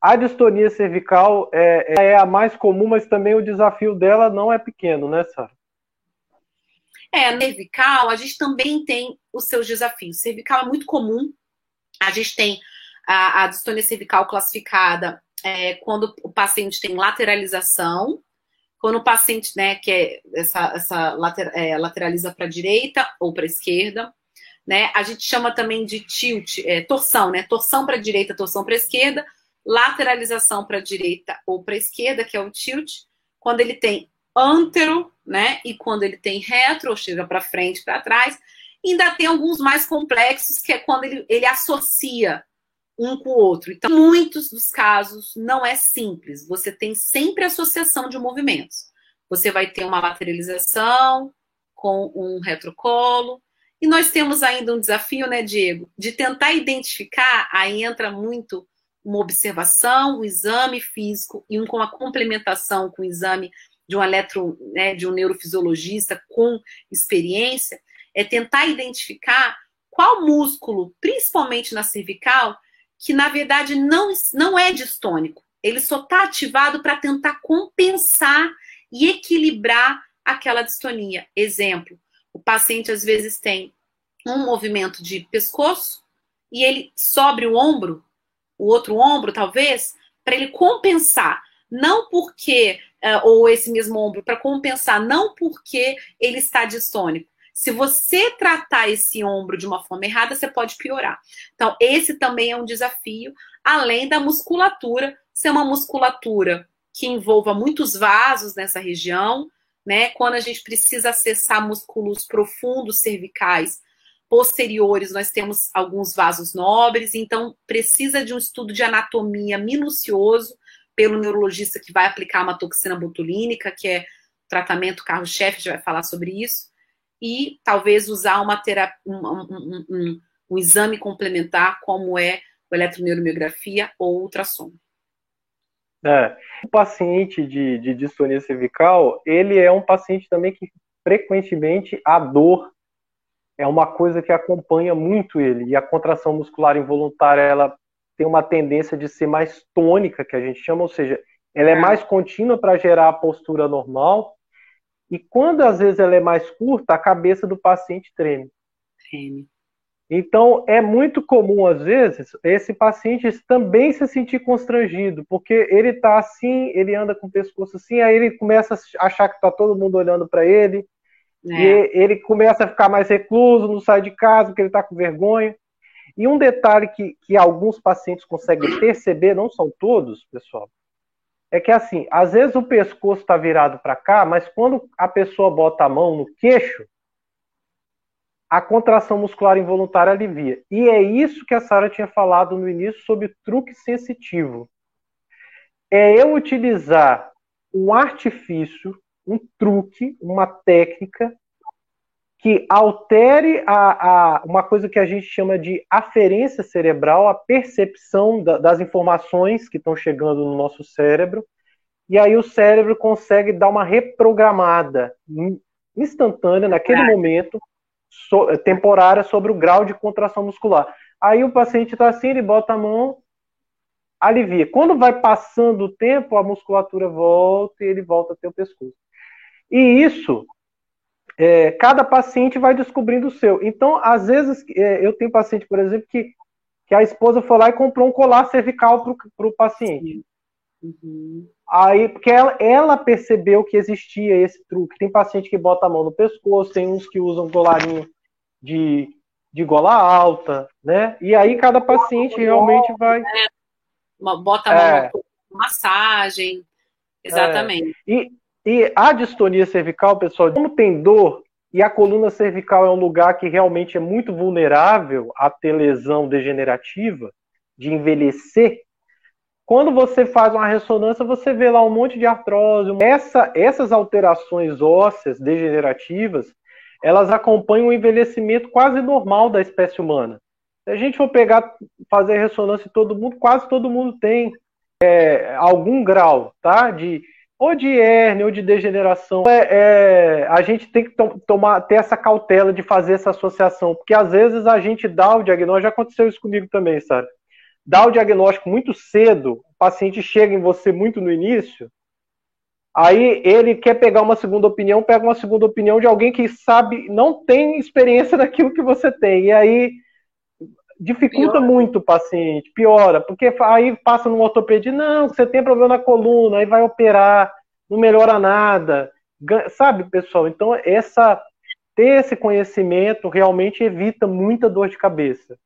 A distonia cervical é, é a mais comum, mas também o desafio dela não é pequeno, né, Sara? É, a cervical, a gente também tem os seus desafios. Cervical é muito comum. A gente tem a, a distonia cervical classificada é, quando o paciente tem lateralização, quando o paciente, né, que é essa, essa later, é, lateraliza para a direita ou para a esquerda, né, a gente chama também de tilt, é, torção, né, torção para a direita, torção para a esquerda, lateralização para a direita ou para a esquerda, que é o tilt, quando ele tem antero, né, e quando ele tem retro, ou chega para frente, para trás, ainda tem alguns mais complexos, que é quando ele, ele associa um com o outro. Então, muitos dos casos, não é simples. Você tem sempre associação de movimentos. Você vai ter uma lateralização com um retrocolo. E nós temos ainda um desafio, né, Diego, de tentar identificar, aí entra muito uma observação, um exame físico e um, com uma complementação com o exame de um eletro, né, de um neurofisiologista com experiência, é tentar identificar qual músculo, principalmente na cervical, que na verdade não, não é distônico. Ele só está ativado para tentar compensar e equilibrar aquela distonia. Exemplo, o paciente às vezes tem um movimento de pescoço e ele sobre o ombro, o outro ombro talvez, para ele compensar. Não porque, uh, ou esse mesmo ombro, para compensar, não porque ele está distônico, se você tratar esse ombro de uma forma errada, você pode piorar. Então, esse também é um desafio, além da musculatura, ser uma musculatura que envolva muitos vasos nessa região, né? Quando a gente precisa acessar músculos profundos cervicais posteriores, nós temos alguns vasos nobres, então precisa de um estudo de anatomia minucioso pelo neurologista que vai aplicar uma toxina botulínica, que é tratamento carro-chefe, a gente vai falar sobre isso e talvez usar uma terapia, um, um, um, um, exame complementar, como é o eletroneuromiografia ou ultrassom. É, o paciente de, de distonia cervical, ele é um paciente também que frequentemente a dor é uma coisa que acompanha muito ele, e a contração muscular involuntária, ela tem uma tendência de ser mais tônica, que a gente chama, ou seja, ela é, é. mais contínua para gerar a postura normal, e quando às vezes ela é mais curta, a cabeça do paciente treme. Treme. Então, é muito comum, às vezes, esse paciente também se sentir constrangido, porque ele está assim, ele anda com o pescoço assim, aí ele começa a achar que está todo mundo olhando para ele, é. e ele começa a ficar mais recluso, não sai de casa porque ele está com vergonha. E um detalhe que, que alguns pacientes conseguem perceber, não são todos, pessoal, é que assim, às vezes o pescoço está virado para cá, mas quando a pessoa bota a mão no queixo, a contração muscular involuntária alivia. E é isso que a Sara tinha falado no início sobre truque sensitivo. É eu utilizar um artifício, um truque, uma técnica que altere a, a, uma coisa que a gente chama de aferência cerebral, a percepção da, das informações que estão chegando no nosso cérebro, e aí o cérebro consegue dar uma reprogramada instantânea, naquele momento, so, temporária, sobre o grau de contração muscular. Aí o paciente está assim, ele bota a mão, alivia. Quando vai passando o tempo, a musculatura volta e ele volta a ter o pescoço. E isso é, cada paciente vai descobrindo o seu. Então, às vezes, é, eu tenho paciente, por exemplo, que, que a esposa foi lá e comprou um colar cervical para o paciente. Uhum. Aí, porque ela, ela, percebeu que existia esse truque. Tem paciente que bota a mão no pescoço, tem uns que usam colarinho de, de gola alta, né? E aí cada paciente realmente vai. É, bota a mão é. massagem. Exatamente. É. E, e a distonia cervical, pessoal, como tem dor e a coluna cervical é um lugar que realmente é muito vulnerável a ter lesão degenerativa, de envelhecer, quando você faz uma ressonância, você vê lá um monte de artrose. Essa, essas alterações ósseas degenerativas, elas acompanham o envelhecimento quase normal da espécie humana. Se a gente for pegar, fazer ressonância em todo mundo, quase todo mundo tem é, algum grau, tá? De ou de hérnia ou de degeneração. É, é, a gente tem que to tomar, ter essa cautela de fazer essa associação, porque às vezes a gente dá o diagnóstico, já aconteceu isso comigo também, sabe? Dá o diagnóstico muito cedo, paciente chega em você muito no início, aí ele quer pegar uma segunda opinião, pega uma segunda opinião de alguém que sabe, não tem experiência naquilo que você tem. E aí dificulta piora. muito o paciente, piora, porque aí passa no ortopedia, não, você tem problema na coluna, aí vai operar, não melhora nada. Sabe, pessoal? Então, essa ter esse conhecimento realmente evita muita dor de cabeça.